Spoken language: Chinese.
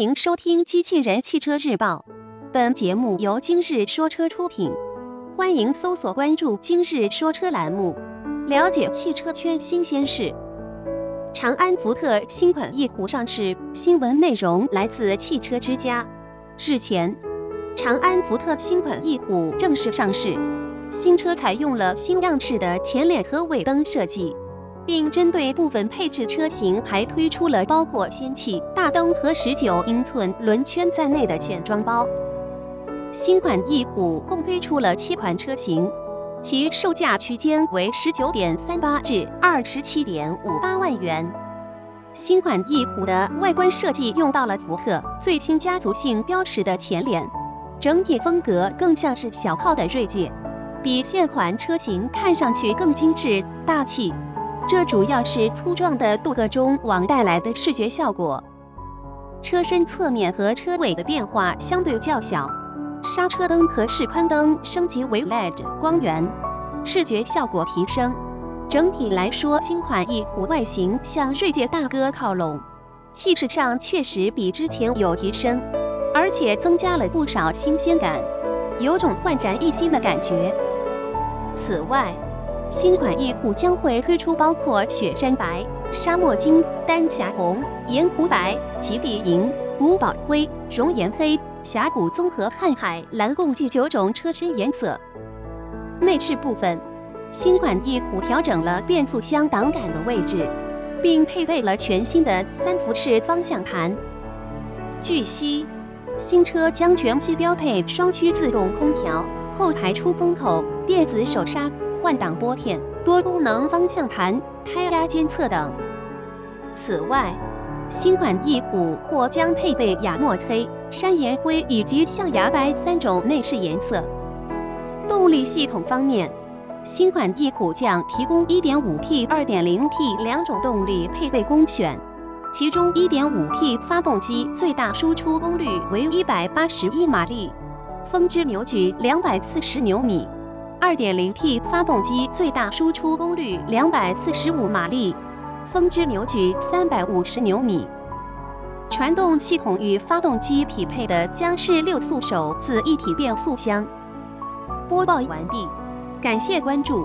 迎收听《机器人汽车日报》，本节目由今日说车出品。欢迎搜索关注“今日说车”栏目，了解汽车圈新鲜事。长安福特新款翼虎上市，新闻内容来自汽车之家。日前，长安福特新款翼虎正式上市，新车采用了新样式的前脸和尾灯设计。并针对部分配置车型，还推出了包括氙气大灯和十九英寸轮圈在内的选装包。新款翼虎共推出了七款车型，其售价区间为十九点三八至二十七点五八万元。新款翼虎的外观设计用到了福特最新家族性标识的前脸，整体风格更像是小号的锐界，比现款车型看上去更精致大气。这主要是粗壮的镀铬中网带来的视觉效果。车身侧面和车尾的变化相对较小，刹车灯和示宽灯升级为 LED 光源，视觉效果提升。整体来说，新款翼虎外形向锐界大哥靠拢，气势上确实比之前有提升，而且增加了不少新鲜感，有种焕然一新的感觉。此外，新款翼虎将会推出包括雪山白、沙漠金、丹霞红、盐湖白、极地银、古堡灰、熔岩黑、峡谷综合瀚海蓝共计九种车身颜色。内饰部分，新款翼虎调整了变速箱挡杆的位置，并配备了全新的三辐式方向盘。据悉，新车将全系标配双区自动空调、后排出风口、电子手刹。换挡拨片、多功能方向盘、胎压监测等。此外，新款翼虎或将配备雅墨黑、山岩灰以及象牙白三种内饰颜色。动力系统方面，新款翼虎将提供 1.5T、2.0T 两种动力配备供选，其中 1.5T 发动机最大输出功率为181马力，峰值扭矩240牛米。2.0T 发动机最大输出功率245马力，峰值扭矩350牛米。传动系统与发动机匹配的将是六速手自一体变速箱。播报完毕，感谢关注。